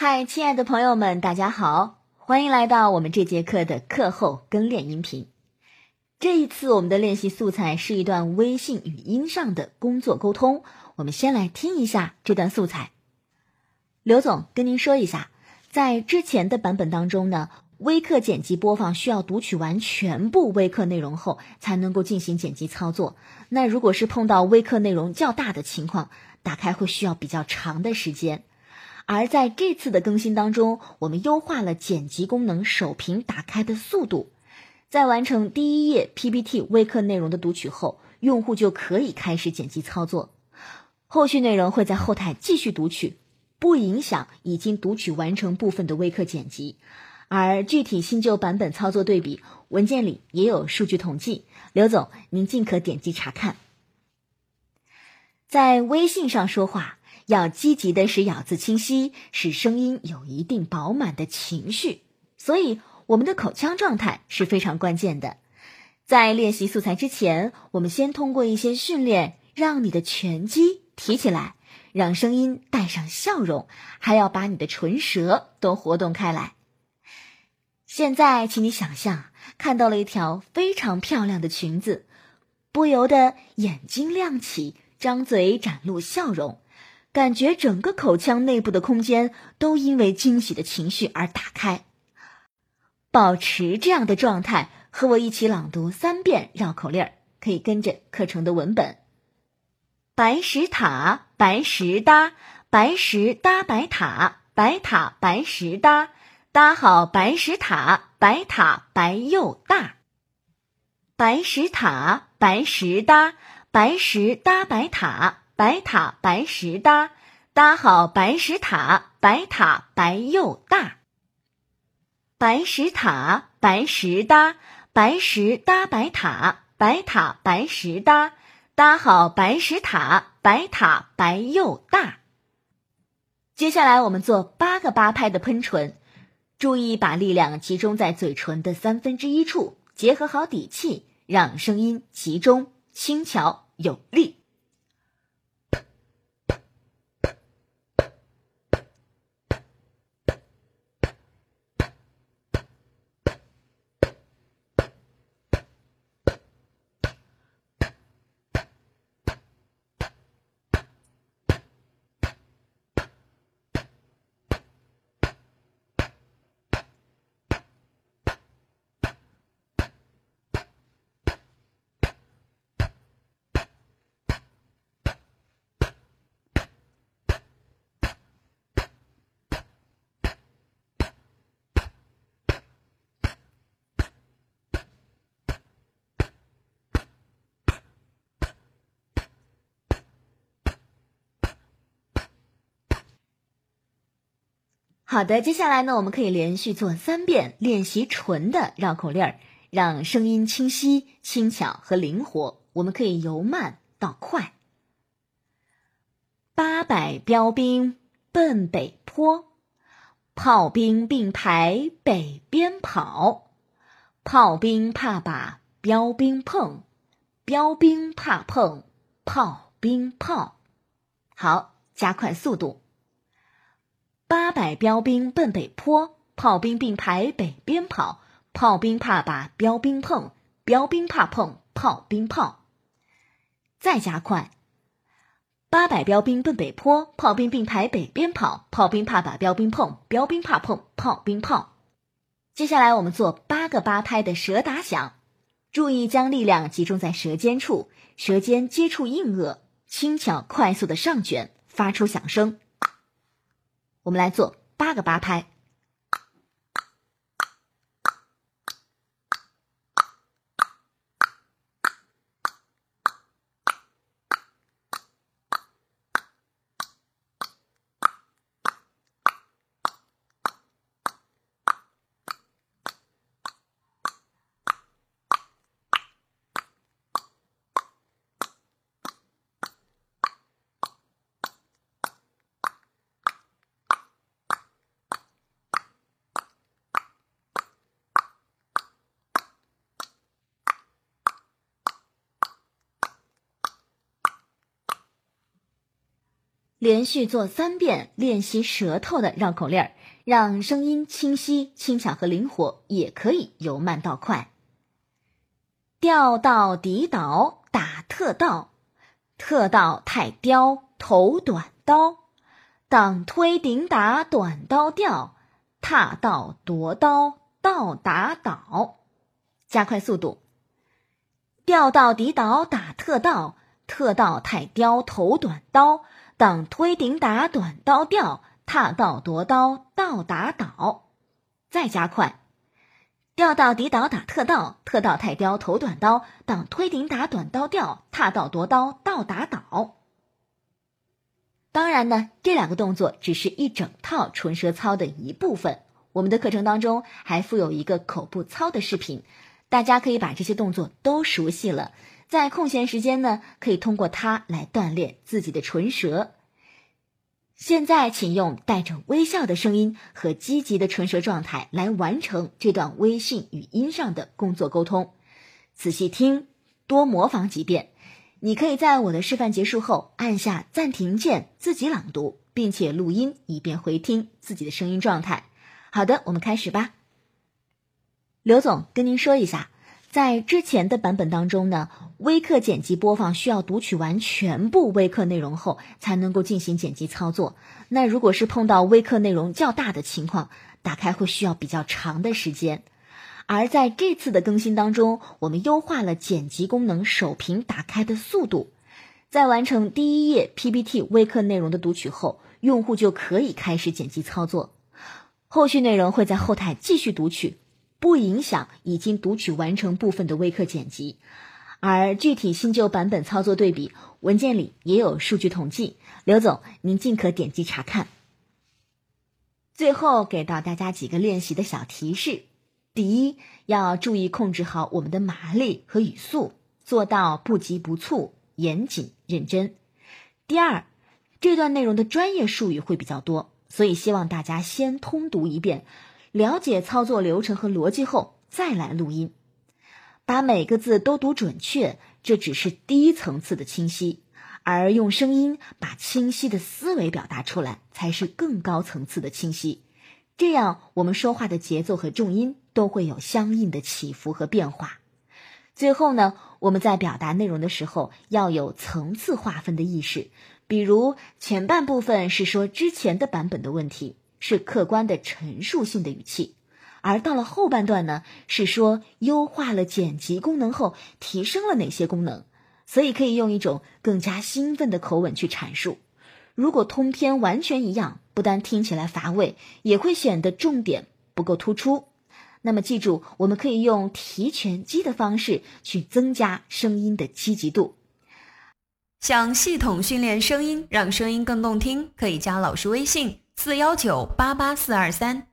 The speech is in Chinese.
嗨，亲爱的朋友们，大家好，欢迎来到我们这节课的课后跟练音频。这一次我们的练习素材是一段微信语音上的工作沟通，我们先来听一下这段素材。刘总跟您说一下，在之前的版本当中呢，微课剪辑播放需要读取完全部微课内容后才能够进行剪辑操作。那如果是碰到微课内容较大的情况，打开会需要比较长的时间。而在这次的更新当中，我们优化了剪辑功能首屏打开的速度，在完成第一页 PPT 微课内容的读取后，用户就可以开始剪辑操作，后续内容会在后台继续读取，不影响已经读取完成部分的微课剪辑。而具体新旧版本操作对比，文件里也有数据统计，刘总您尽可点击查看。在微信上说话。要积极的使咬字清晰，使声音有一定饱满的情绪，所以我们的口腔状态是非常关键的。在练习素材之前，我们先通过一些训练，让你的拳肌提起来，让声音带上笑容，还要把你的唇舌都活动开来。现在，请你想象看到了一条非常漂亮的裙子，不由得眼睛亮起，张嘴展露笑容。感觉整个口腔内部的空间都因为惊喜的情绪而打开。保持这样的状态，和我一起朗读三遍绕口令儿，可以跟着课程的文本。白石塔，白石搭，白石搭白塔，白塔白石搭，搭好白石塔，白塔白又大。白石塔，白石搭，白石搭白塔。白塔白石搭，搭好白石塔，白塔白又大。白石塔白石搭，白石搭白塔，白塔白石搭，搭好白石塔，白塔白又大。接下来我们做八个八拍的喷唇，注意把力量集中在嘴唇的三分之一处，结合好底气，让声音集中、轻巧、有力。好的，接下来呢，我们可以连续做三遍练习纯的绕口令儿，让声音清晰、轻巧和灵活。我们可以由慢到快。八百标兵奔北坡，炮兵并排北边跑，炮兵怕把标兵碰，标兵怕碰炮兵炮。好，加快速度。八百标兵奔北坡，炮兵并排北边跑，炮兵怕把标兵碰，标兵怕碰炮兵炮。再加快。八百标兵奔北坡，炮兵并排北边跑，炮兵怕把标兵碰，标兵怕碰炮兵炮。接下来我们做八个八拍的舌打响，注意将力量集中在舌尖处，舌尖接触硬腭，轻巧快速的上卷，发出响声。我们来做八个八拍。连续做三遍练习舌头的绕口令儿，让声音清晰、轻巧和灵活，也可以由慢到快。调到底倒打特倒，特倒太刁头短刀，挡推顶打短刀掉，踏道夺刀倒打倒。加快速度。调到底倒打特倒，特道太刁头短刀，当推顶打短刀掉，踏道夺刀倒打倒。再加快。调到底倒打特道，特道太刁头短刀，当推顶打短刀掉，踏道夺刀倒打倒。当然呢，这两个动作只是一整套唇舌操的一部分。我们的课程当中还附有一个口部操的视频，大家可以把这些动作都熟悉了，在空闲时间呢，可以通过它来锻炼自己的唇舌。现在，请用带着微笑的声音和积极的唇舌状态来完成这段微信语音上的工作沟通。仔细听，多模仿几遍。你可以在我的示范结束后按下暂停键，自己朗读，并且录音，以便回听自己的声音状态。好的，我们开始吧。刘总跟您说一下。在之前的版本当中呢，微课剪辑播放需要读取完全部微课内容后才能够进行剪辑操作。那如果是碰到微课内容较大的情况，打开会需要比较长的时间。而在这次的更新当中，我们优化了剪辑功能首屏打开的速度，在完成第一页 PPT 微课内容的读取后，用户就可以开始剪辑操作，后续内容会在后台继续读取。不影响已经读取完成部分的微课剪辑，而具体新旧版本操作对比文件里也有数据统计，刘总您尽可点击查看。最后给到大家几个练习的小提示：第一，要注意控制好我们的马力和语速，做到不急不促、严谨认真；第二，这段内容的专业术语会比较多，所以希望大家先通读一遍。了解操作流程和逻辑后再来录音，把每个字都读准确，这只是低层次的清晰，而用声音把清晰的思维表达出来，才是更高层次的清晰。这样我们说话的节奏和重音都会有相应的起伏和变化。最后呢，我们在表达内容的时候要有层次划分的意识，比如前半部分是说之前的版本的问题。是客观的陈述性的语气，而到了后半段呢，是说优化了剪辑功能后提升了哪些功能，所以可以用一种更加兴奋的口吻去阐述。如果通篇完全一样，不单听起来乏味，也会显得重点不够突出。那么记住，我们可以用提拳击的方式去增加声音的积极度。想系统训练声音，让声音更动听，可以加老师微信。四幺九八八四二三。